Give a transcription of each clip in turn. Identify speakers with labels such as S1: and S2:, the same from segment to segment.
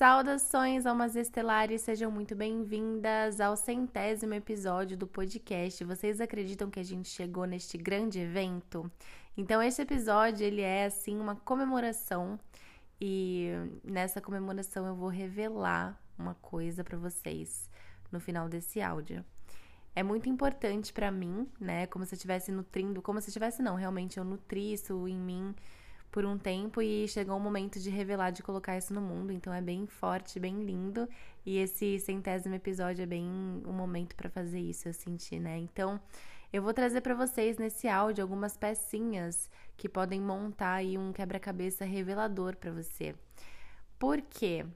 S1: Saudações, almas estelares, sejam muito bem-vindas ao centésimo episódio do podcast. Vocês acreditam que a gente chegou neste grande evento? Então, este episódio ele é assim uma comemoração e nessa comemoração eu vou revelar uma coisa para vocês no final desse áudio. É muito importante para mim, né? Como se eu estivesse nutrindo, como se eu estivesse não, realmente eu nutri isso em mim por um tempo e chegou o momento de revelar, de colocar isso no mundo. Então é bem forte, bem lindo. E esse centésimo episódio é bem um momento para fazer isso, eu senti, né? Então eu vou trazer para vocês nesse áudio algumas pecinhas que podem montar aí um quebra-cabeça revelador para você. Por quê?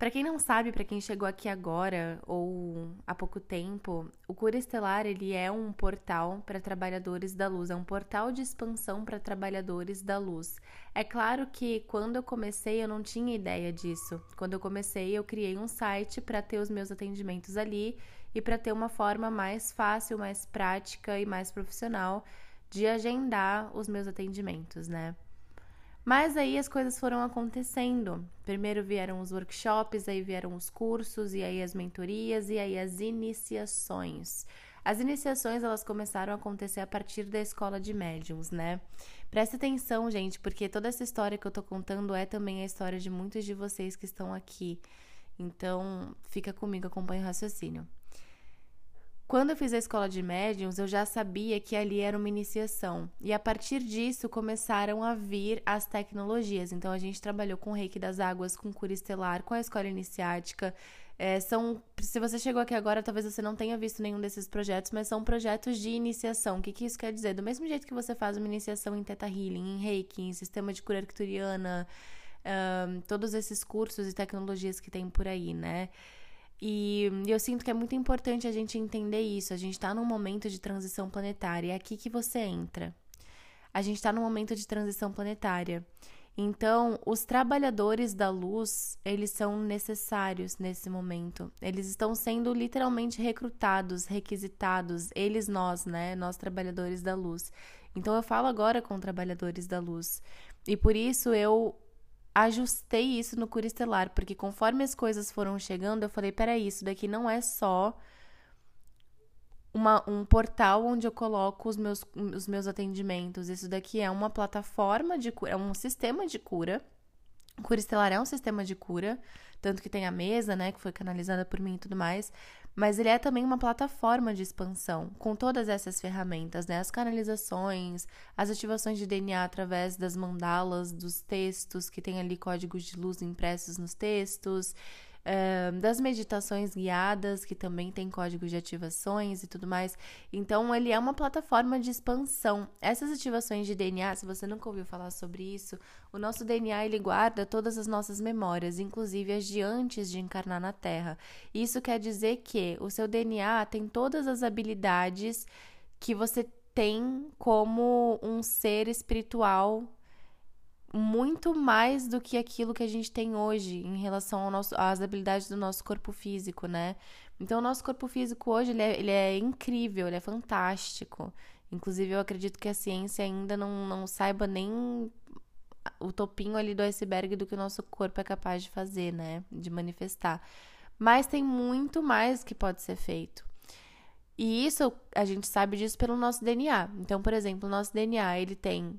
S1: Para quem não sabe, para quem chegou aqui agora ou há pouco tempo, o Cura Estelar ele é um portal para trabalhadores da luz, é um portal de expansão para trabalhadores da luz. É claro que quando eu comecei eu não tinha ideia disso. Quando eu comecei eu criei um site para ter os meus atendimentos ali e para ter uma forma mais fácil, mais prática e mais profissional de agendar os meus atendimentos, né? Mas aí as coisas foram acontecendo. Primeiro vieram os workshops, aí vieram os cursos, e aí as mentorias, e aí as iniciações. As iniciações elas começaram a acontecer a partir da escola de médiums, né? Presta atenção, gente, porque toda essa história que eu tô contando é também a história de muitos de vocês que estão aqui. Então, fica comigo, acompanha o raciocínio. Quando eu fiz a escola de médiums, eu já sabia que ali era uma iniciação. E a partir disso começaram a vir as tecnologias. Então a gente trabalhou com o reiki das águas, com cura estelar, com a escola iniciática. É, são, se você chegou aqui agora, talvez você não tenha visto nenhum desses projetos, mas são projetos de iniciação. O que, que isso quer dizer? Do mesmo jeito que você faz uma iniciação em Theta Healing, em Reiki, em sistema de cura arcturiana, um, todos esses cursos e tecnologias que tem por aí, né? E eu sinto que é muito importante a gente entender isso. A gente está num momento de transição planetária. É aqui que você entra. A gente está num momento de transição planetária. Então, os trabalhadores da luz, eles são necessários nesse momento. Eles estão sendo literalmente recrutados, requisitados, eles nós, né, nós trabalhadores da luz. Então eu falo agora com trabalhadores da luz. E por isso eu ajustei isso no Cura Estelar, porque conforme as coisas foram chegando, eu falei: peraí, isso daqui não é só uma, um portal onde eu coloco os meus, os meus atendimentos. Isso daqui é uma plataforma de cura, é um sistema de cura. O Cura Estelar é um sistema de cura, tanto que tem a mesa, né, que foi canalizada por mim e tudo mais mas ele é também uma plataforma de expansão, com todas essas ferramentas, né? As canalizações, as ativações de DNA através das mandalas, dos textos, que tem ali códigos de luz impressos nos textos, das meditações guiadas, que também tem códigos de ativações e tudo mais. Então, ele é uma plataforma de expansão. Essas ativações de DNA, se você nunca ouviu falar sobre isso, o nosso DNA ele guarda todas as nossas memórias, inclusive as de antes de encarnar na Terra. Isso quer dizer que o seu DNA tem todas as habilidades que você tem como um ser espiritual muito mais do que aquilo que a gente tem hoje em relação ao nosso, às habilidades do nosso corpo físico, né? Então, o nosso corpo físico hoje ele é, ele é incrível, ele é fantástico. Inclusive, eu acredito que a ciência ainda não, não saiba nem o topinho ali do iceberg do que o nosso corpo é capaz de fazer, né? De manifestar. Mas tem muito mais que pode ser feito. E isso a gente sabe disso pelo nosso DNA. Então, por exemplo, o nosso DNA ele tem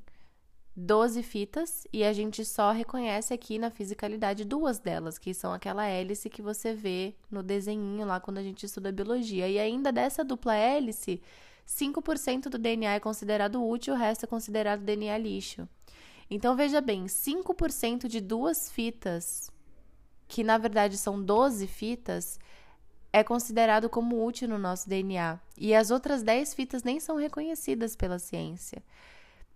S1: 12 fitas e a gente só reconhece aqui na fisicalidade duas delas, que são aquela hélice que você vê no desenhinho lá quando a gente estuda biologia. E ainda dessa dupla hélice, 5% do DNA é considerado útil, o resto é considerado DNA lixo. Então veja bem, 5% de duas fitas, que na verdade são 12 fitas, é considerado como útil no nosso DNA. E as outras 10 fitas nem são reconhecidas pela ciência.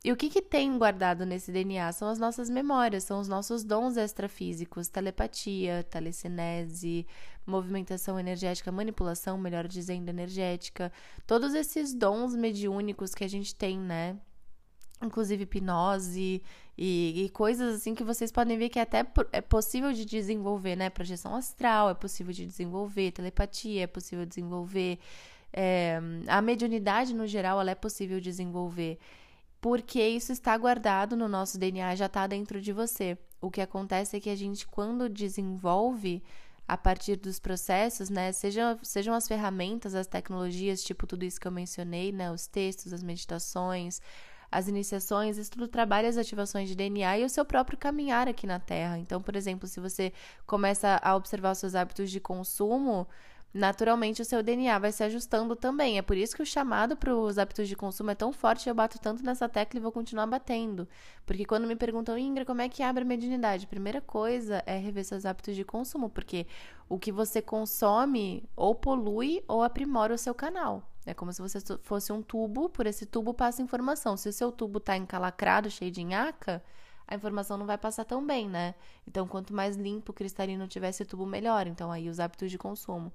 S1: E o que, que tem guardado nesse DNA? São as nossas memórias, são os nossos dons extrafísicos, telepatia, telecinese, movimentação energética, manipulação, melhor dizendo, energética. Todos esses dons mediúnicos que a gente tem, né? Inclusive hipnose e, e coisas assim que vocês podem ver que até é possível de desenvolver, né? Projeção astral é possível de desenvolver, telepatia é possível desenvolver, é, a mediunidade no geral ela é possível desenvolver porque isso está guardado no nosso DNA, já está dentro de você. O que acontece é que a gente, quando desenvolve a partir dos processos, né? Seja, sejam as ferramentas, as tecnologias, tipo tudo isso que eu mencionei, né? Os textos, as meditações, as iniciações, isso tudo trabalha as ativações de DNA e o seu próprio caminhar aqui na Terra. Então, por exemplo, se você começa a observar os seus hábitos de consumo, naturalmente o seu DNA vai se ajustando também. É por isso que o chamado para os hábitos de consumo é tão forte, eu bato tanto nessa tecla e vou continuar batendo. Porque quando me perguntam, Ingra, como é que abre a mediunidade? Primeira coisa é rever seus hábitos de consumo, porque o que você consome ou polui ou aprimora o seu canal. É como se você fosse um tubo, por esse tubo passa informação. Se o seu tubo está encalacrado, cheio de nhaca, a informação não vai passar tão bem, né? Então, quanto mais limpo, cristalino tiver esse tubo, melhor. Então, aí os hábitos de consumo.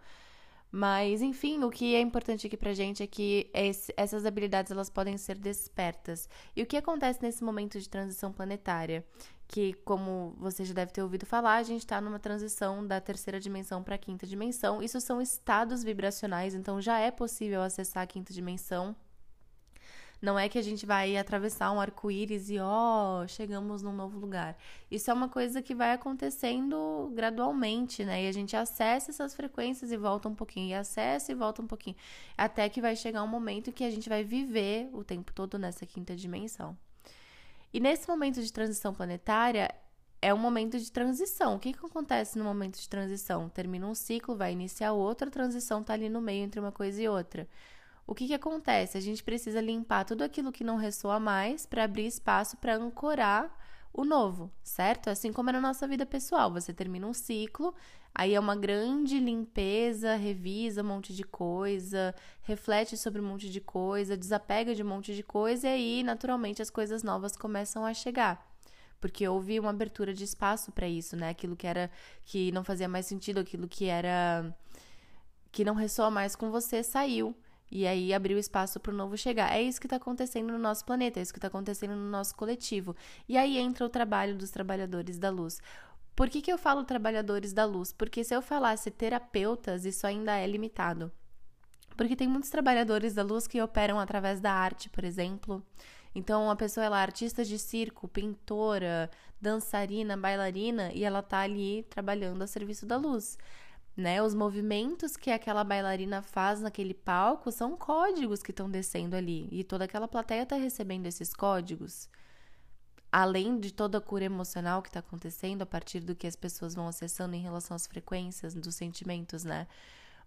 S1: Mas, enfim, o que é importante aqui pra gente é que esse, essas habilidades elas podem ser despertas. E o que acontece nesse momento de transição planetária? Que, como você já deve ter ouvido falar, a gente está numa transição da terceira dimensão para a quinta dimensão. Isso são estados vibracionais, então já é possível acessar a quinta dimensão não é que a gente vai atravessar um arco-íris e, ó, oh, chegamos num novo lugar. Isso é uma coisa que vai acontecendo gradualmente, né? E a gente acessa essas frequências e volta um pouquinho, e acessa e volta um pouquinho. Até que vai chegar um momento que a gente vai viver o tempo todo nessa quinta dimensão. E nesse momento de transição planetária, é um momento de transição. O que, que acontece no momento de transição? Termina um ciclo, vai iniciar outro, a transição está ali no meio entre uma coisa e outra o que, que acontece? A gente precisa limpar tudo aquilo que não ressoa mais para abrir espaço para ancorar o novo, certo? Assim como é na nossa vida pessoal, você termina um ciclo, aí é uma grande limpeza, revisa um monte de coisa, reflete sobre um monte de coisa, desapega de um monte de coisa e aí, naturalmente, as coisas novas começam a chegar. Porque houve uma abertura de espaço para isso, né? Aquilo que era que não fazia mais sentido, aquilo que era que não ressoa mais com você saiu. E aí abriu espaço para o novo chegar. É isso que está acontecendo no nosso planeta, é isso que está acontecendo no nosso coletivo. E aí entra o trabalho dos trabalhadores da luz. Por que, que eu falo trabalhadores da luz? Porque se eu falasse terapeutas, isso ainda é limitado. Porque tem muitos trabalhadores da luz que operam através da arte, por exemplo. Então, a pessoa ela é artista de circo, pintora, dançarina, bailarina e ela tá ali trabalhando a serviço da luz né? Os movimentos que aquela bailarina faz naquele palco são códigos que estão descendo ali e toda aquela plateia está recebendo esses códigos. Além de toda a cura emocional que está acontecendo a partir do que as pessoas vão acessando em relação às frequências dos sentimentos, né?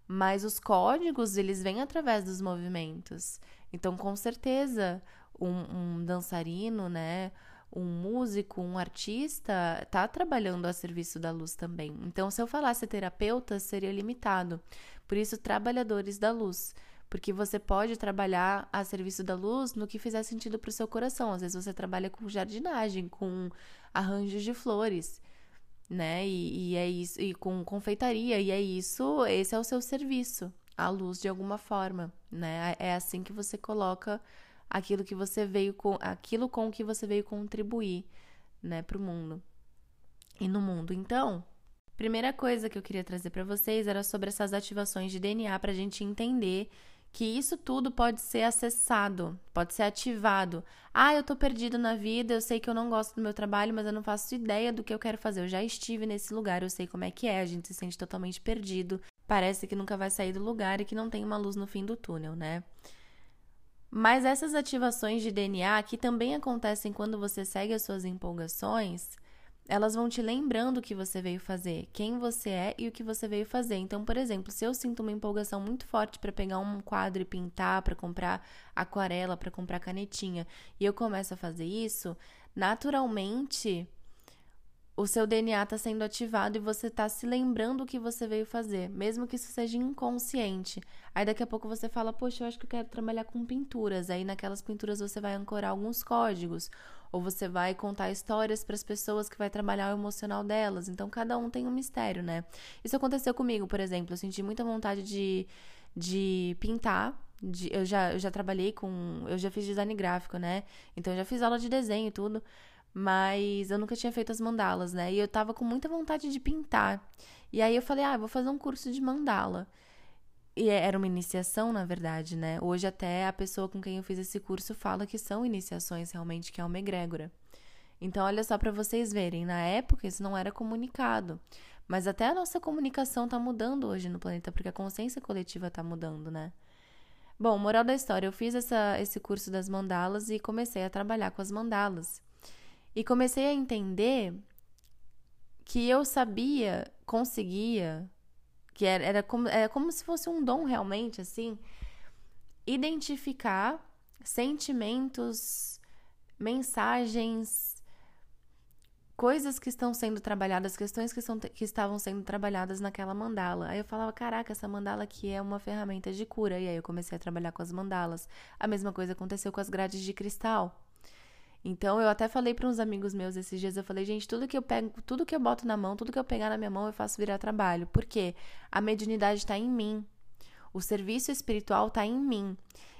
S1: Mas os códigos, eles vêm através dos movimentos. Então, com certeza, um, um dançarino, né? Um músico, um artista, está trabalhando a serviço da luz também. Então, se eu falasse terapeuta, seria limitado. Por isso, trabalhadores da luz. Porque você pode trabalhar a serviço da luz no que fizer sentido para o seu coração. Às vezes você trabalha com jardinagem, com arranjos de flores, né? E, e é isso, e com confeitaria, e é isso, esse é o seu serviço, a luz de alguma forma, né? É assim que você coloca aquilo que você veio com aquilo com que você veio contribuir, né, para o mundo e no mundo. Então, primeira coisa que eu queria trazer para vocês era sobre essas ativações de DNA para a gente entender que isso tudo pode ser acessado, pode ser ativado. Ah, eu tô perdido na vida, eu sei que eu não gosto do meu trabalho, mas eu não faço ideia do que eu quero fazer. Eu já estive nesse lugar, eu sei como é que é, a gente se sente totalmente perdido. Parece que nunca vai sair do lugar e que não tem uma luz no fim do túnel, né? Mas essas ativações de DNA, que também acontecem quando você segue as suas empolgações, elas vão te lembrando o que você veio fazer, quem você é e o que você veio fazer. Então, por exemplo, se eu sinto uma empolgação muito forte para pegar um quadro e pintar, para comprar aquarela, para comprar canetinha, e eu começo a fazer isso, naturalmente o seu DNA está sendo ativado e você está se lembrando o que você veio fazer, mesmo que isso seja inconsciente. Aí daqui a pouco você fala, poxa, eu acho que eu quero trabalhar com pinturas. Aí naquelas pinturas você vai ancorar alguns códigos, ou você vai contar histórias para as pessoas que vai trabalhar o emocional delas. Então cada um tem um mistério, né? Isso aconteceu comigo, por exemplo. Eu senti muita vontade de, de pintar. De, eu, já, eu já trabalhei com. Eu já fiz design gráfico, né? Então eu já fiz aula de desenho e tudo mas eu nunca tinha feito as mandalas, né? E eu tava com muita vontade de pintar. E aí eu falei, ah, vou fazer um curso de mandala. E é, era uma iniciação, na verdade, né? Hoje até a pessoa com quem eu fiz esse curso fala que são iniciações realmente, que é uma egrégora. Então, olha só para vocês verem, na época isso não era comunicado. Mas até a nossa comunicação está mudando hoje no planeta, porque a consciência coletiva está mudando, né? Bom, moral da história, eu fiz essa, esse curso das mandalas e comecei a trabalhar com as mandalas. E comecei a entender que eu sabia, conseguia, que era, era, como, era como se fosse um dom realmente, assim, identificar sentimentos, mensagens, coisas que estão sendo trabalhadas, questões que, são, que estavam sendo trabalhadas naquela mandala. Aí eu falava, caraca, essa mandala aqui é uma ferramenta de cura. E aí eu comecei a trabalhar com as mandalas. A mesma coisa aconteceu com as grades de cristal. Então eu até falei para uns amigos meus esses dias, eu falei, gente, tudo que eu pego, tudo que eu boto na mão, tudo que eu pegar na minha mão, eu faço virar trabalho. Por quê? A mediunidade está em mim. O serviço espiritual está em mim.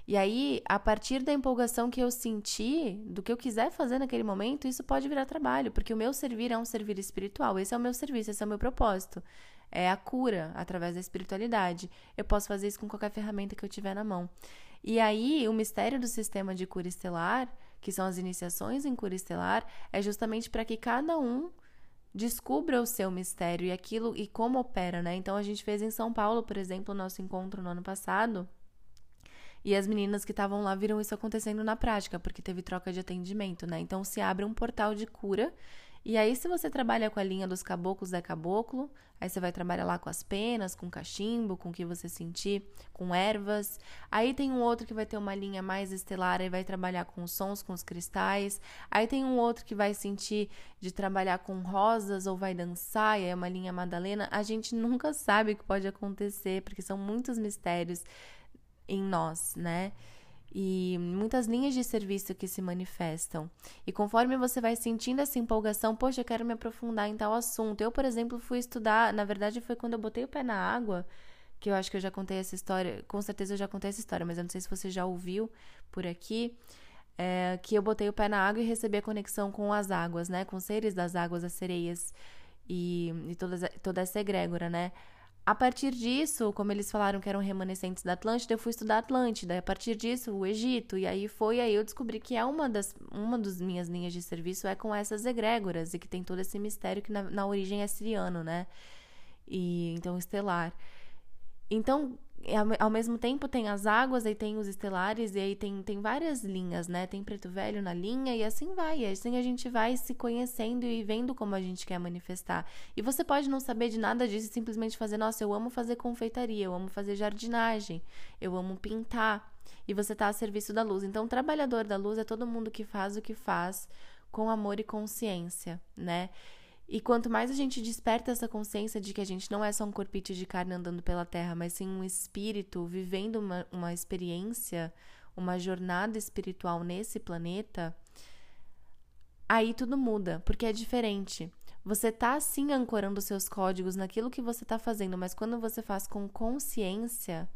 S1: E aí, a partir da empolgação que eu senti, do que eu quiser fazer naquele momento, isso pode virar trabalho, porque o meu servir é um servir espiritual. Esse é o meu serviço, esse é o meu propósito. É a cura através da espiritualidade. Eu posso fazer isso com qualquer ferramenta que eu tiver na mão. E aí, o mistério do sistema de cura estelar, que são as iniciações em cura estelar, é justamente para que cada um descubra o seu mistério e aquilo e como opera, né? Então a gente fez em São Paulo, por exemplo, o nosso encontro no ano passado, e as meninas que estavam lá viram isso acontecendo na prática, porque teve troca de atendimento, né? Então se abre um portal de cura. E aí, se você trabalha com a linha dos caboclos é caboclo, aí você vai trabalhar lá com as penas, com cachimbo, com o que você sentir, com ervas. Aí tem um outro que vai ter uma linha mais estelar e vai trabalhar com os sons, com os cristais. Aí tem um outro que vai sentir de trabalhar com rosas ou vai dançar, e é uma linha Madalena. A gente nunca sabe o que pode acontecer, porque são muitos mistérios em nós, né? E muitas linhas de serviço que se manifestam. E conforme você vai sentindo essa empolgação, poxa, eu quero me aprofundar em tal assunto. Eu, por exemplo, fui estudar, na verdade foi quando eu botei o pé na água, que eu acho que eu já contei essa história, com certeza eu já contei essa história, mas eu não sei se você já ouviu por aqui. É, que eu botei o pé na água e recebi a conexão com as águas, né? Com seres das águas, as sereias e, e toda, toda essa egrégora, né? A partir disso, como eles falaram que eram remanescentes da Atlântida, eu fui estudar Atlântida. A partir disso, o Egito. E aí foi aí eu descobri que é uma das uma das minhas linhas de serviço é com essas egrégoras e que tem todo esse mistério que na, na origem é siriano, né? E então estelar. Então, ao mesmo tempo tem as águas, aí tem os estelares, e aí tem, tem várias linhas, né? Tem preto velho na linha, e assim vai. E assim a gente vai se conhecendo e vendo como a gente quer manifestar. E você pode não saber de nada disso e simplesmente fazer, nossa, eu amo fazer confeitaria, eu amo fazer jardinagem, eu amo pintar. E você está a serviço da luz. Então, o trabalhador da luz é todo mundo que faz o que faz com amor e consciência, né? E quanto mais a gente desperta essa consciência de que a gente não é só um corpite de carne andando pela terra, mas sim um espírito vivendo uma, uma experiência, uma jornada espiritual nesse planeta, aí tudo muda, porque é diferente. Você tá sim ancorando seus códigos naquilo que você tá fazendo, mas quando você faz com consciência,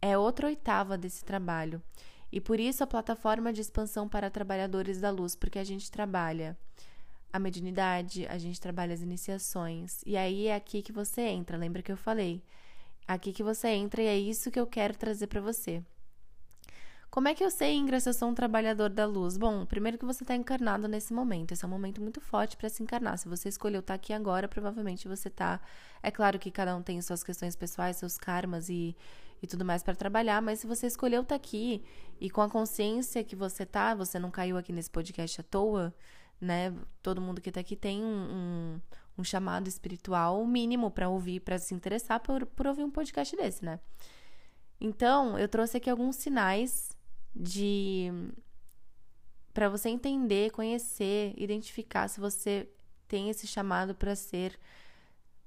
S1: é outra oitava desse trabalho. E por isso a plataforma de expansão para trabalhadores da luz, porque a gente trabalha a mediunidade, a gente trabalha as iniciações. E aí é aqui que você entra, lembra que eu falei? Aqui que você entra e é isso que eu quero trazer para você. Como é que eu sei, Ingra, se eu sou um trabalhador da luz? Bom, primeiro que você está encarnado nesse momento. Esse é um momento muito forte para se encarnar. Se você escolheu estar tá aqui agora, provavelmente você está. É claro que cada um tem suas questões pessoais, seus karmas e, e tudo mais para trabalhar, mas se você escolheu estar tá aqui e com a consciência que você tá, você não caiu aqui nesse podcast à toa, né? Todo mundo que tá aqui tem um, um, um chamado espiritual mínimo para ouvir, para se interessar por, por ouvir um podcast desse, né? Então, eu trouxe aqui alguns sinais de para você entender, conhecer, identificar se você tem esse chamado para ser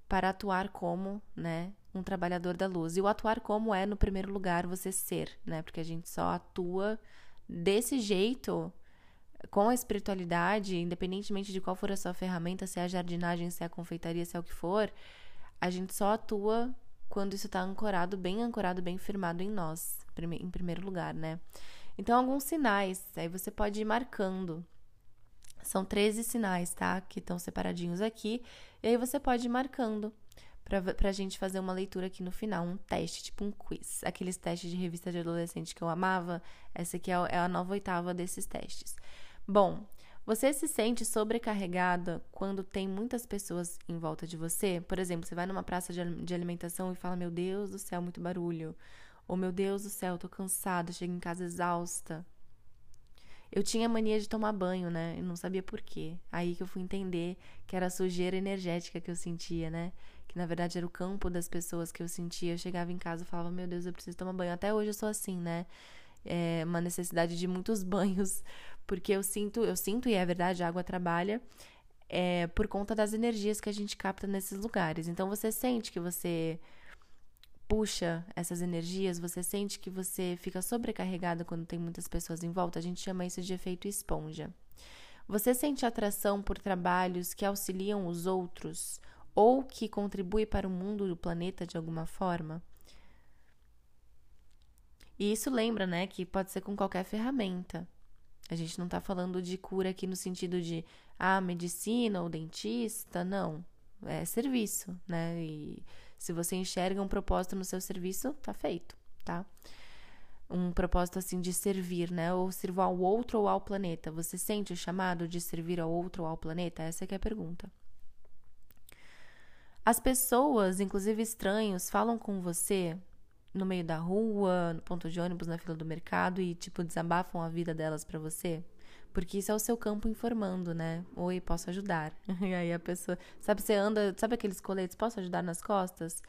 S1: para atuar como, né, um trabalhador da luz. E o atuar como é no primeiro lugar você ser, né? Porque a gente só atua desse jeito com a espiritualidade, independentemente de qual for a sua ferramenta, se é a jardinagem, se é a confeitaria, se é o que for, a gente só atua quando isso está ancorado, bem ancorado, bem firmado em nós, em primeiro lugar, né? Então, alguns sinais, aí você pode ir marcando. São 13 sinais, tá? Que estão separadinhos aqui. E aí você pode ir marcando pra, pra gente fazer uma leitura aqui no final, um teste, tipo um quiz. Aqueles testes de revista de adolescente que eu amava. Essa aqui é, é a nova oitava desses testes. Bom, Você se sente sobrecarregada quando tem muitas pessoas em volta de você? Por exemplo, você vai numa praça de alimentação e fala: Meu Deus do céu, muito barulho. Ou Meu Deus do céu, tô cansada, chego em casa exausta. Eu tinha mania de tomar banho, né? Eu não sabia por quê. Aí que eu fui entender que era a sujeira energética que eu sentia, né? Que na verdade era o campo das pessoas que eu sentia. Eu chegava em casa e falava: Meu Deus, eu preciso tomar banho. Até hoje eu sou assim, né? É uma necessidade de muitos banhos porque eu sinto, eu sinto, e é verdade, a água trabalha é, por conta das energias que a gente capta nesses lugares. Então você sente que você puxa essas energias, você sente que você fica sobrecarregado quando tem muitas pessoas em volta. A gente chama isso de efeito esponja. Você sente atração por trabalhos que auxiliam os outros ou que contribuem para o mundo do planeta de alguma forma? E isso lembra, né, que pode ser com qualquer ferramenta. A gente não está falando de cura aqui no sentido de ah, medicina ou dentista, não. É serviço, né? E se você enxerga um propósito no seu serviço, tá feito, tá? Um propósito assim de servir, né? Ou sirvo ao outro ou ao planeta. Você sente o chamado de servir ao outro ou ao planeta? Essa é a pergunta. As pessoas, inclusive estranhos, falam com você no meio da rua, no ponto de ônibus, na fila do mercado e, tipo, desabafam a vida delas para você? Porque isso é o seu campo informando, né? Oi, posso ajudar. E aí a pessoa. Sabe, você anda. Sabe aqueles coletes? Posso ajudar nas costas?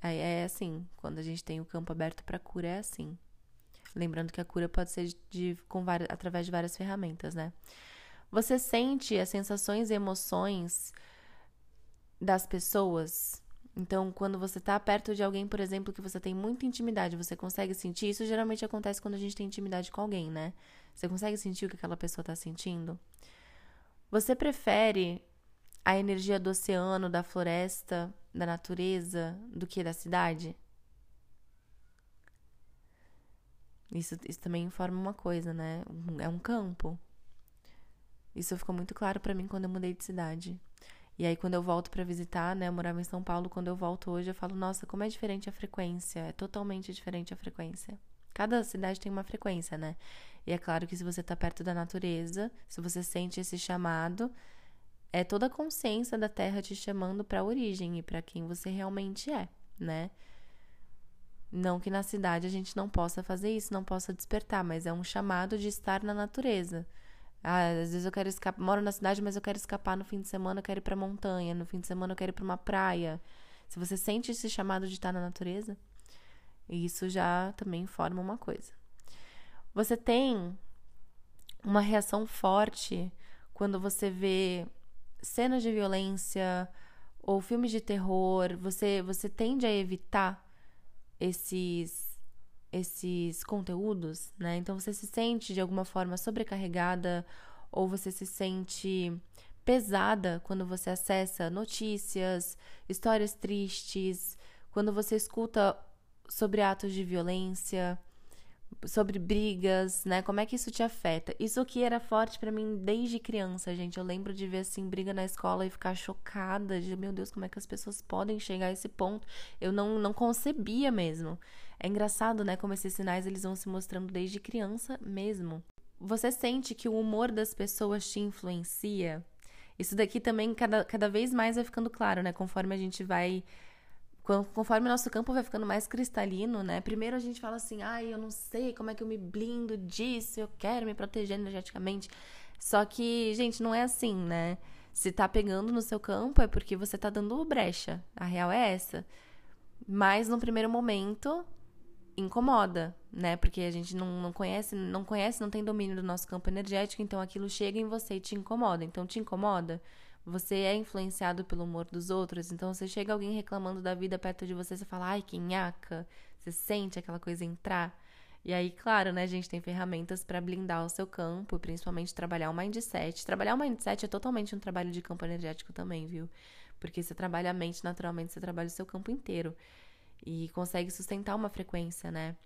S1: Aí é assim. Quando a gente tem o campo aberto para cura, é assim. Lembrando que a cura pode ser de, de com várias, através de várias ferramentas, né? Você sente as sensações e emoções das pessoas então, quando você está perto de alguém, por exemplo, que você tem muita intimidade, você consegue sentir. Isso geralmente acontece quando a gente tem intimidade com alguém, né? Você consegue sentir o que aquela pessoa está sentindo? Você prefere a energia do oceano, da floresta, da natureza, do que da cidade? Isso, isso também informa uma coisa, né? É um campo. Isso ficou muito claro para mim quando eu mudei de cidade. E aí, quando eu volto para visitar, né? Eu morava em São Paulo, quando eu volto hoje, eu falo, nossa, como é diferente a frequência. É totalmente diferente a frequência. Cada cidade tem uma frequência, né? E é claro que se você tá perto da natureza, se você sente esse chamado, é toda a consciência da Terra te chamando para a origem e para quem você realmente é, né? Não que na cidade a gente não possa fazer isso, não possa despertar, mas é um chamado de estar na natureza. Ah, às vezes eu quero escapar, moro na cidade, mas eu quero escapar no fim de semana, eu quero ir pra montanha, no fim de semana eu quero ir pra uma praia. Se você sente esse chamado de estar na natureza, isso já também forma uma coisa. Você tem uma reação forte quando você vê cenas de violência ou filmes de terror, você você tende a evitar esses esses conteúdos, né? Então você se sente de alguma forma sobrecarregada ou você se sente pesada quando você acessa notícias, histórias tristes, quando você escuta sobre atos de violência, sobre brigas, né? Como é que isso te afeta? Isso que era forte para mim desde criança, gente. Eu lembro de ver assim briga na escola e ficar chocada, de meu Deus, como é que as pessoas podem chegar a esse ponto? Eu não não concebia mesmo. É engraçado, né, como esses sinais eles vão se mostrando desde criança mesmo. Você sente que o humor das pessoas te influencia? Isso daqui também cada, cada vez mais vai ficando claro, né? Conforme a gente vai conforme nosso campo vai ficando mais cristalino, né? Primeiro a gente fala assim, ai, eu não sei como é que eu me blindo disso, eu quero me proteger energeticamente. Só que, gente, não é assim, né? Se tá pegando no seu campo é porque você tá dando brecha. A real é essa. Mas no primeiro momento incomoda, né? Porque a gente não, não conhece, não conhece, não tem domínio do nosso campo energético, então aquilo chega em você e te incomoda. Então te incomoda? Você é influenciado pelo humor dos outros, então você chega alguém reclamando da vida perto de você, você fala, ai, que nhaca. Você sente aquela coisa entrar. E aí, claro, né, a gente tem ferramentas para blindar o seu campo, principalmente trabalhar o mindset. Trabalhar o mindset é totalmente um trabalho de campo energético também, viu? Porque você trabalha a mente, naturalmente, você trabalha o seu campo inteiro. E consegue sustentar uma frequência, né?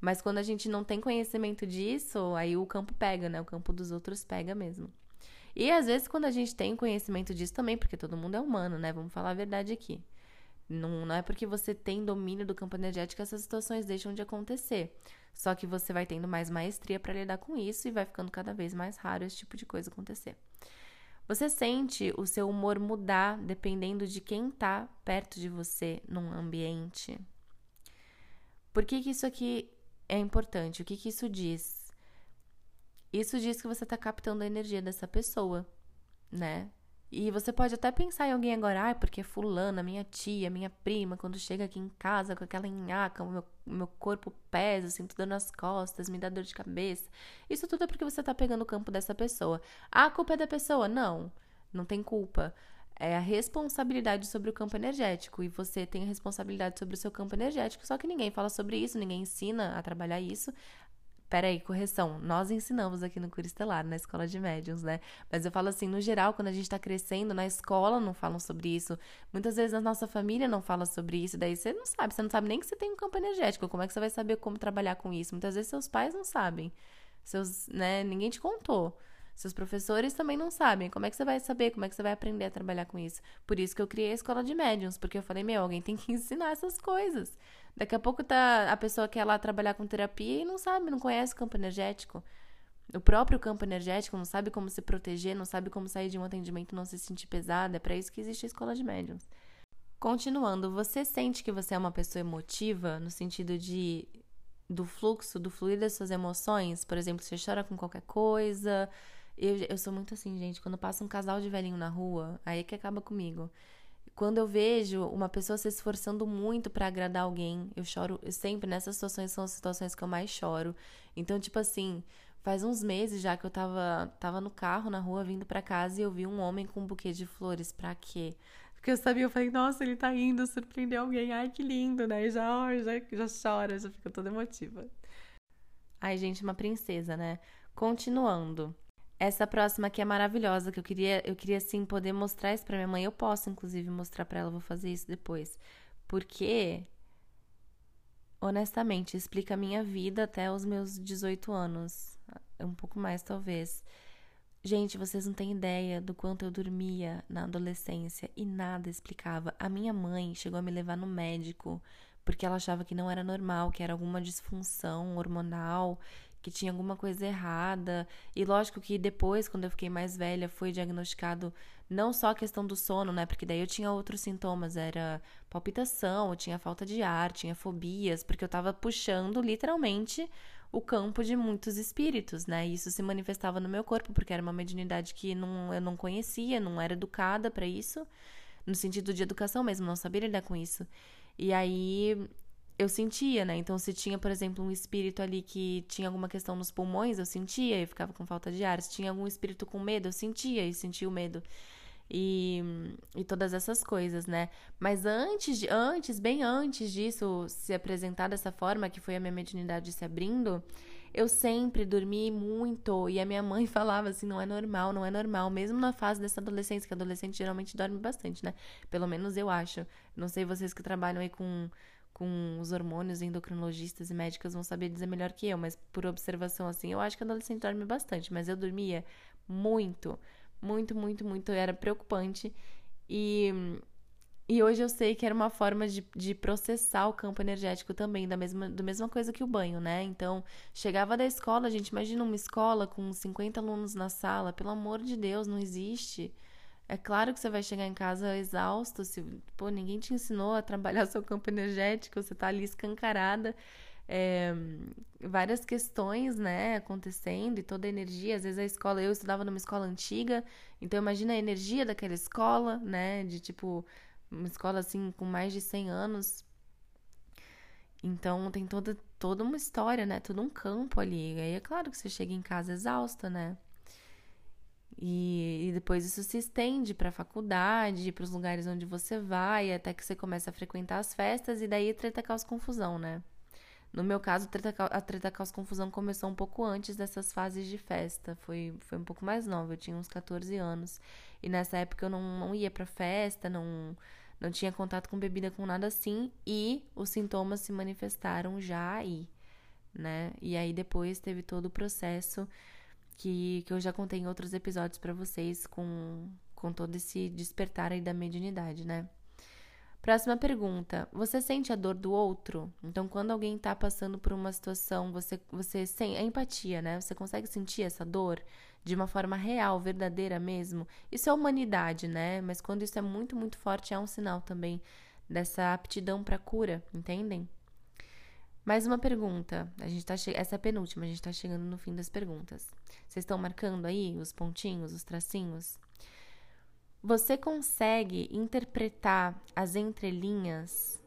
S1: Mas quando a gente não tem conhecimento disso, aí o campo pega, né? O campo dos outros pega mesmo. E às vezes, quando a gente tem conhecimento disso também, porque todo mundo é humano, né? Vamos falar a verdade aqui. Não, não é porque você tem domínio do campo energético que essas situações deixam de acontecer. Só que você vai tendo mais maestria para lidar com isso e vai ficando cada vez mais raro esse tipo de coisa acontecer. Você sente o seu humor mudar dependendo de quem tá perto de você num ambiente? Por que, que isso aqui é importante? O que, que isso diz? Isso diz que você tá captando a energia dessa pessoa, né? E você pode até pensar em alguém agora, ah, porque fulana, minha tia, minha prima, quando chega aqui em casa com aquela nhaca, o meu, meu corpo pesa, sinto dor nas costas, me dá dor de cabeça. Isso tudo é porque você tá pegando o campo dessa pessoa. Ah, a culpa é da pessoa? Não, não tem culpa. É a responsabilidade sobre o campo energético. E você tem a responsabilidade sobre o seu campo energético. Só que ninguém fala sobre isso, ninguém ensina a trabalhar isso. Peraí, correção. Nós ensinamos aqui no Cura Estelar, na escola de médiums, né? Mas eu falo assim, no geral, quando a gente tá crescendo, na escola não falam sobre isso. Muitas vezes a nossa família não fala sobre isso. Daí você não sabe, você não sabe nem que você tem um campo energético. Como é que você vai saber como trabalhar com isso? Muitas vezes seus pais não sabem. Seus, né? Ninguém te contou. Seus professores também não sabem. Como é que você vai saber? Como é que você vai aprender a trabalhar com isso? Por isso que eu criei a escola de médiums, porque eu falei, meu, alguém tem que ensinar essas coisas. Daqui a pouco tá a pessoa quer lá trabalhar com terapia e não sabe, não conhece o campo energético. O próprio campo energético não sabe como se proteger, não sabe como sair de um atendimento não se sentir pesada. É para isso que existe a escola de médiums. Continuando, você sente que você é uma pessoa emotiva no sentido de do fluxo, do fluir das suas emoções? Por exemplo, você chora com qualquer coisa. Eu, eu sou muito assim, gente. Quando passa um casal de velhinho na rua, aí é que acaba comigo quando eu vejo uma pessoa se esforçando muito para agradar alguém, eu choro sempre nessas situações são as situações que eu mais choro. Então, tipo assim, faz uns meses já que eu tava tava no carro na rua vindo para casa e eu vi um homem com um buquê de flores, para quê? Porque eu sabia, eu falei, nossa, ele tá indo surpreender alguém. Ai, que lindo, né? E já, já, já chora, já fica toda emotiva. Ai, gente, uma princesa, né? Continuando. Essa próxima aqui é maravilhosa, que eu queria, eu queria sim poder mostrar isso para minha mãe. Eu posso inclusive mostrar para ela, vou fazer isso depois. Porque honestamente, explica a minha vida até os meus 18 anos, um pouco mais talvez. Gente, vocês não têm ideia do quanto eu dormia na adolescência e nada explicava. A minha mãe chegou a me levar no médico porque ela achava que não era normal, que era alguma disfunção hormonal que tinha alguma coisa errada. E lógico que depois, quando eu fiquei mais velha, foi diagnosticado não só a questão do sono, né? Porque daí eu tinha outros sintomas, era palpitação, eu tinha falta de ar, tinha fobias, porque eu tava puxando literalmente o campo de muitos espíritos, né? E isso se manifestava no meu corpo, porque era uma mediunidade que não, eu não conhecia, não era educada para isso, no sentido de educação mesmo, não sabia lidar com isso. E aí eu sentia, né? Então, se tinha, por exemplo, um espírito ali que tinha alguma questão nos pulmões, eu sentia e ficava com falta de ar. Se tinha algum espírito com medo, eu sentia e sentia o medo. E, e todas essas coisas, né? Mas antes, de, antes, bem antes disso se apresentar dessa forma, que foi a minha mediunidade se abrindo, eu sempre dormi muito. E a minha mãe falava assim: não é normal, não é normal. Mesmo na fase dessa adolescência, que adolescente geralmente dorme bastante, né? Pelo menos eu acho. Não sei vocês que trabalham aí com com os hormônios, endocrinologistas e médicas vão saber dizer melhor que eu, mas por observação assim, eu acho que adolescente dorme bastante, mas eu dormia muito, muito, muito, muito, era preocupante. E, e hoje eu sei que era uma forma de, de processar o campo energético também, da mesma, da mesma coisa que o banho, né? Então, chegava da escola, gente, imagina uma escola com 50 alunos na sala, pelo amor de Deus, não existe. É claro que você vai chegar em casa exausto, se pô, ninguém te ensinou a trabalhar seu campo energético, você tá ali escancarada. É, várias questões, né, acontecendo e toda a energia. Às vezes a escola, eu estudava numa escola antiga, então imagina a energia daquela escola, né, de tipo, uma escola assim com mais de 100 anos. Então tem toda, toda uma história, né, todo um campo ali. E aí é claro que você chega em casa exausta, né. E, e depois isso se estende para a faculdade, para os lugares onde você vai, até que você começa a frequentar as festas e daí treta causa confusão, né? No meu caso, a treta causa confusão começou um pouco antes dessas fases de festa. Foi, foi um pouco mais nova, eu tinha uns 14 anos. E nessa época eu não, não ia pra festa, não, não tinha contato com bebida, com nada assim. E os sintomas se manifestaram já aí, né? E aí depois teve todo o processo que, que eu já contei em outros episódios para vocês com, com todo esse despertar aí da mediunidade, né? Próxima pergunta. Você sente a dor do outro? Então, quando alguém tá passando por uma situação, você, você sem é empatia, né? Você consegue sentir essa dor de uma forma real, verdadeira mesmo? Isso é humanidade, né? Mas quando isso é muito, muito forte, é um sinal também dessa aptidão para cura, entendem? Mais uma pergunta. A gente tá che... Essa é a penúltima, a gente tá chegando no fim das perguntas. Vocês estão marcando aí os pontinhos, os tracinhos? Você consegue interpretar as entrelinhas?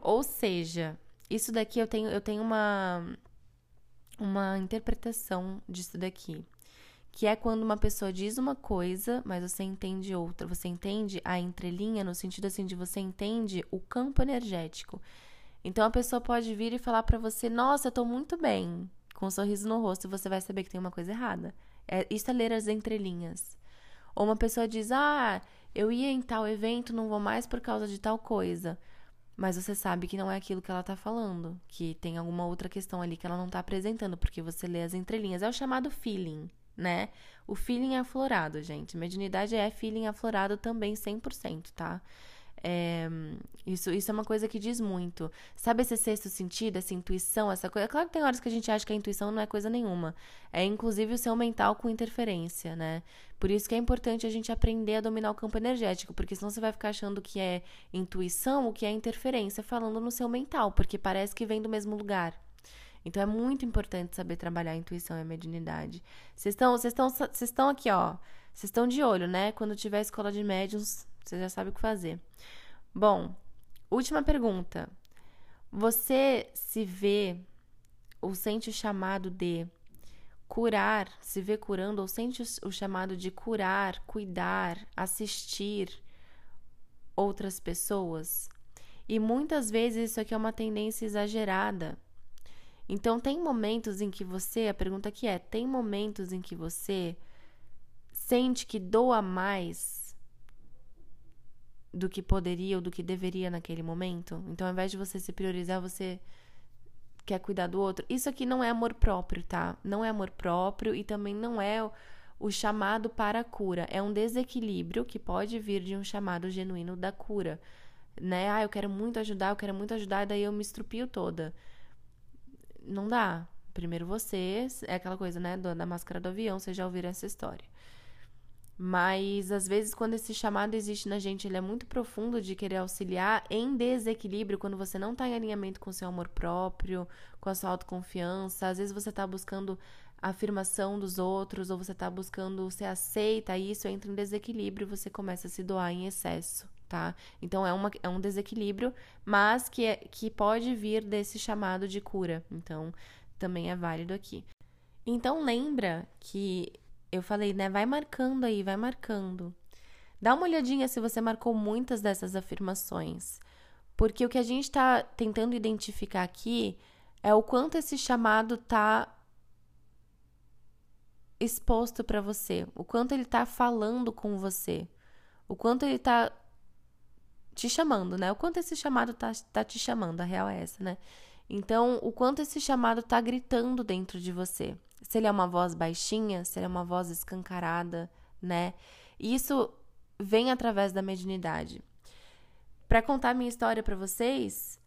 S1: Ou seja, isso daqui eu tenho, eu tenho uma, uma interpretação disso daqui. Que é quando uma pessoa diz uma coisa, mas você entende outra. Você entende a entrelinha no sentido assim de você entende o campo energético. Então a pessoa pode vir e falar para você: "Nossa, eu tô muito bem", com um sorriso no rosto, e você vai saber que tem uma coisa errada. É, isso é ler as entrelinhas. Ou uma pessoa diz: Ah, eu ia em tal evento, não vou mais por causa de tal coisa. Mas você sabe que não é aquilo que ela tá falando, que tem alguma outra questão ali que ela não tá apresentando, porque você lê as entrelinhas. É o chamado feeling, né? O feeling aflorado, gente. Mediunidade é feeling aflorado também 100%, tá? É, isso, isso é uma coisa que diz muito. Sabe esse sexto sentido, essa intuição, essa coisa? Claro que tem horas que a gente acha que a intuição não é coisa nenhuma. É inclusive o seu mental com interferência, né? Por isso que é importante a gente aprender a dominar o campo energético, porque senão você vai ficar achando que é intuição, o que é interferência, falando no seu mental, porque parece que vem do mesmo lugar. Então é muito importante saber trabalhar a intuição e a mediunidade. Vocês estão, vocês estão, vocês estão aqui, ó. Vocês estão de olho, né? Quando tiver escola de médiums, você já sabe o que fazer. Bom, última pergunta. Você se vê ou sente o chamado de curar, se vê curando ou sente o chamado de curar, cuidar, assistir outras pessoas? E muitas vezes isso aqui é uma tendência exagerada. Então tem momentos em que você, a pergunta aqui é, tem momentos em que você sente que doa mais do que poderia ou do que deveria naquele momento. Então, ao invés de você se priorizar, você quer cuidar do outro. Isso aqui não é amor próprio, tá? Não é amor próprio e também não é o chamado para a cura. É um desequilíbrio que pode vir de um chamado genuíno da cura. Né? Ah, eu quero muito ajudar, eu quero muito ajudar, e daí eu me estrupio toda. Não dá. Primeiro você, é aquela coisa, né, da máscara do avião, vocês já ouviram essa história. Mas às vezes, quando esse chamado existe na gente, ele é muito profundo de querer auxiliar em desequilíbrio, quando você não está em alinhamento com seu amor próprio, com a sua autoconfiança. Às vezes você está buscando a afirmação dos outros, ou você está buscando ser aceita, isso entra em desequilíbrio você começa a se doar em excesso. Tá? Então é, uma, é um desequilíbrio, mas que, é, que pode vir desse chamado de cura. Então também é válido aqui. Então lembra que eu falei, né? Vai marcando aí, vai marcando. Dá uma olhadinha se você marcou muitas dessas afirmações. Porque o que a gente está tentando identificar aqui é o quanto esse chamado tá exposto para você, o quanto ele tá falando com você, o quanto ele tá te chamando, né? O quanto esse chamado tá, tá te chamando, a real é essa, né? Então, o quanto esse chamado tá gritando dentro de você se ele é uma voz baixinha, se ele é uma voz escancarada, né? Isso vem através da mediunidade. Para contar minha história para vocês,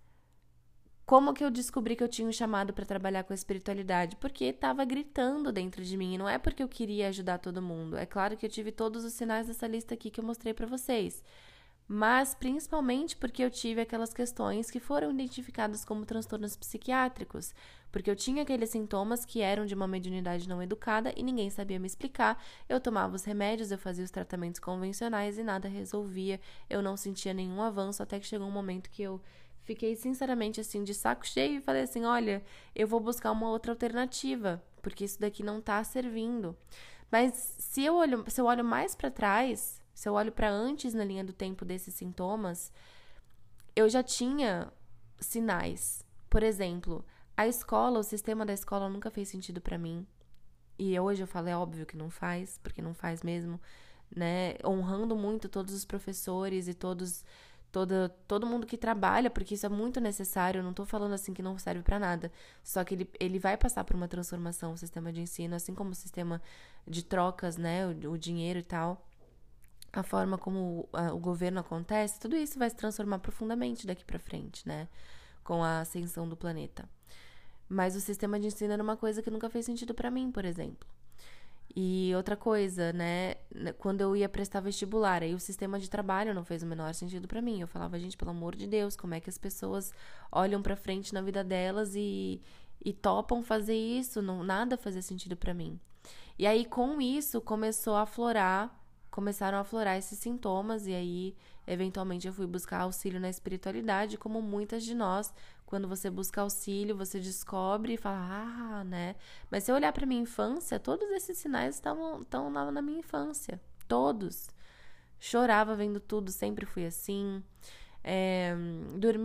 S1: como que eu descobri que eu tinha um chamado para trabalhar com a espiritualidade? Porque estava gritando dentro de mim, e não é porque eu queria ajudar todo mundo. É claro que eu tive todos os sinais dessa lista aqui que eu mostrei para vocês mas principalmente porque eu tive aquelas questões que foram identificadas como transtornos psiquiátricos, porque eu tinha aqueles sintomas que eram de uma mediunidade não educada e ninguém sabia me explicar. Eu tomava os remédios, eu fazia os tratamentos convencionais e nada resolvia. Eu não sentia nenhum avanço até que chegou um momento que eu fiquei sinceramente assim de saco cheio e falei assim: "Olha, eu vou buscar uma outra alternativa, porque isso daqui não tá servindo". Mas se eu olho, se eu olho mais para trás, se eu olho para antes na linha do tempo desses sintomas, eu já tinha sinais. Por exemplo, a escola, o sistema da escola nunca fez sentido para mim. E hoje eu falo, é óbvio que não faz, porque não faz mesmo, né? Honrando muito todos os professores e todos toda, todo mundo que trabalha, porque isso é muito necessário. Eu não tô falando assim que não serve para nada. Só que ele, ele vai passar por uma transformação, o sistema de ensino, assim como o sistema de trocas, né? O, o dinheiro e tal. A forma como o governo acontece, tudo isso vai se transformar profundamente daqui para frente, né? Com a ascensão do planeta. Mas o sistema de ensino era uma coisa que nunca fez sentido para mim, por exemplo. E outra coisa, né? Quando eu ia prestar vestibular, aí o sistema de trabalho não fez o menor sentido para mim. Eu falava, gente, pelo amor de Deus, como é que as pessoas olham para frente na vida delas e, e topam fazer isso? Não, nada fazia sentido para mim. E aí, com isso, começou a aflorar começaram a aflorar esses sintomas e aí eventualmente eu fui buscar auxílio na espiritualidade, como muitas de nós, quando você busca auxílio, você descobre e fala: "Ah, né?". Mas se eu olhar para minha infância, todos esses sinais estavam estão na, na minha infância, todos. Chorava vendo tudo, sempre fui assim. É,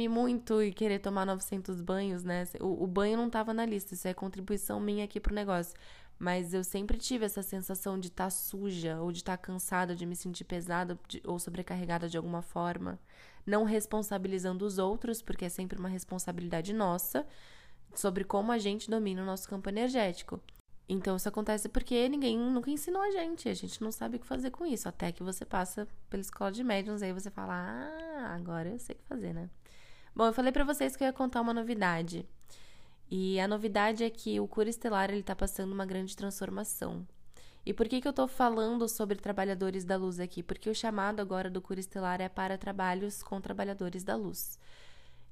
S1: muito e querer tomar 900 banhos, né? O, o banho não estava na lista, isso é contribuição minha aqui pro negócio. Mas eu sempre tive essa sensação de estar tá suja, ou de estar tá cansada, de me sentir pesada de, ou sobrecarregada de alguma forma. Não responsabilizando os outros, porque é sempre uma responsabilidade nossa, sobre como a gente domina o nosso campo energético. Então isso acontece porque ninguém nunca ensinou a gente, a gente não sabe o que fazer com isso, até que você passa pela escola de médiums, aí você fala: "Ah, agora eu sei o que fazer, né?". Bom, eu falei para vocês que eu ia contar uma novidade. E a novidade é que o Cura Estelar está passando uma grande transformação. E por que, que eu estou falando sobre trabalhadores da luz aqui? Porque o chamado agora do Cura Estelar é para trabalhos com trabalhadores da luz.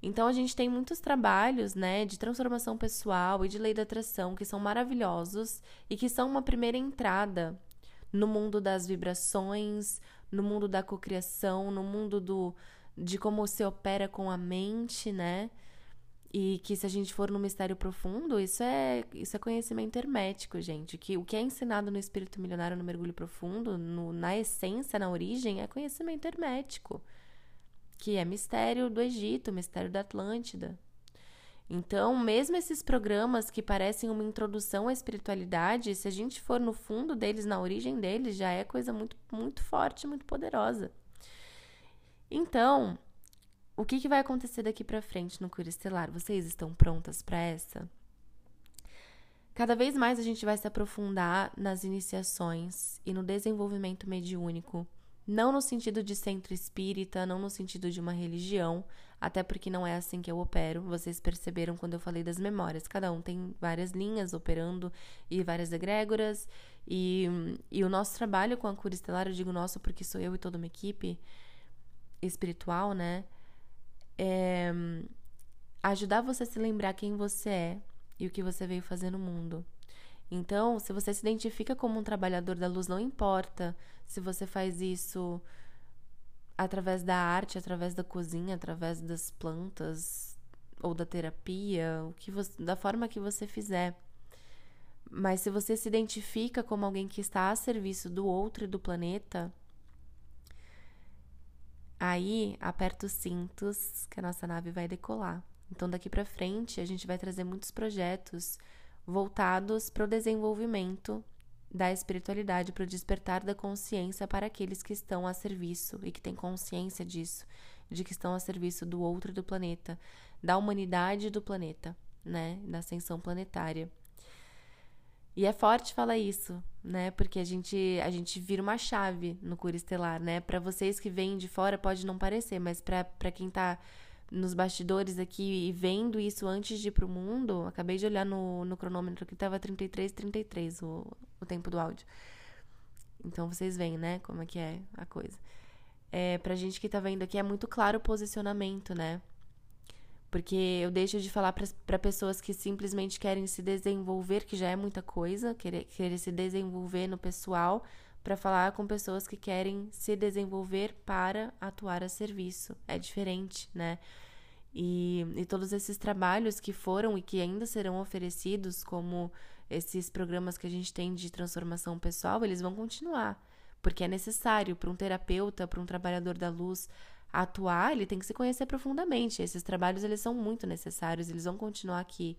S1: Então a gente tem muitos trabalhos, né, de transformação pessoal e de lei da atração que são maravilhosos e que são uma primeira entrada no mundo das vibrações, no mundo da cocriação, no mundo do de como se opera com a mente, né? E que se a gente for no mistério profundo, isso é, isso é conhecimento hermético, gente. Que o que é ensinado no espírito milionário no mergulho profundo, no, na essência, na origem, é conhecimento hermético. Que é mistério do Egito, mistério da Atlântida. Então, mesmo esses programas que parecem uma introdução à espiritualidade, se a gente for no fundo deles, na origem deles, já é coisa muito, muito forte, muito poderosa. Então, o que, que vai acontecer daqui para frente no Cura Estelar? Vocês estão prontas para essa? Cada vez mais a gente vai se aprofundar nas iniciações e no desenvolvimento mediúnico, não no sentido de centro espírita, não no sentido de uma religião, até porque não é assim que eu opero. Vocês perceberam quando eu falei das memórias. Cada um tem várias linhas operando e várias egrégoras. E, e o nosso trabalho com a cura estelar, eu digo nosso porque sou eu e toda uma equipe espiritual, né? É ajudar você a se lembrar quem você é e o que você veio fazer no mundo. Então, se você se identifica como um trabalhador da luz, não importa se você faz isso através da arte, através da cozinha, através das plantas ou da terapia, o que você, da forma que você fizer. Mas se você se identifica como alguém que está a serviço do outro e do planeta, Aí, aperta os cintos que a nossa nave vai decolar. Então, daqui para frente, a gente vai trazer muitos projetos voltados para o desenvolvimento da espiritualidade, para o despertar da consciência para aqueles que estão a serviço e que têm consciência disso, de que estão a serviço do outro e do planeta, da humanidade e do planeta, né? Da ascensão planetária. E é forte falar isso, né? Porque a gente, a gente vira uma chave no Cura Estelar, né? Para vocês que vêm de fora pode não parecer, mas para quem tá nos bastidores aqui e vendo isso antes de ir pro mundo, acabei de olhar no, no cronômetro que tava 33, 33 o, o tempo do áudio. Então vocês veem, né, como é que é a coisa. É, pra gente que tá vendo aqui é muito claro o posicionamento, né? Porque eu deixo de falar para pessoas que simplesmente querem se desenvolver, que já é muita coisa, querer, querer se desenvolver no pessoal, para falar com pessoas que querem se desenvolver para atuar a serviço. É diferente, né? E, e todos esses trabalhos que foram e que ainda serão oferecidos, como esses programas que a gente tem de transformação pessoal, eles vão continuar. Porque é necessário para um terapeuta, para um trabalhador da luz, atuar, ele tem que se conhecer profundamente. Esses trabalhos eles são muito necessários, eles vão continuar aqui,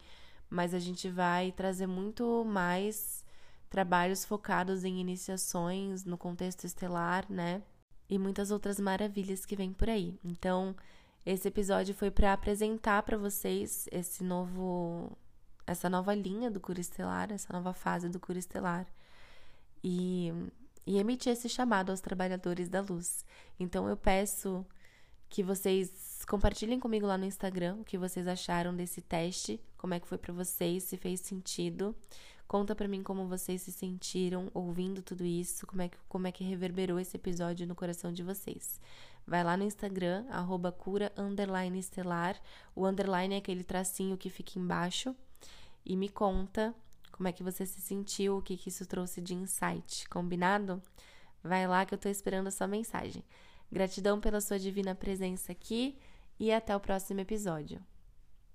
S1: mas a gente vai trazer muito mais trabalhos focados em iniciações no contexto estelar, né? E muitas outras maravilhas que vêm por aí. Então, esse episódio foi para apresentar para vocês esse novo essa nova linha do Cura Estelar, essa nova fase do Cura Estelar. E e emitir esse chamado aos trabalhadores da luz. Então eu peço que vocês compartilhem comigo lá no Instagram o que vocês acharam desse teste, como é que foi para vocês, se fez sentido. Conta para mim como vocês se sentiram ouvindo tudo isso, como é que, como é que reverberou esse episódio no coração de vocês. Vai lá no Instagram, arroba cura underline estelar. O underline é aquele tracinho que fica embaixo. E me conta como é que você se sentiu, o que, que isso trouxe de insight, combinado? Vai lá que eu tô esperando a sua mensagem. Gratidão pela sua divina presença aqui e até o próximo episódio.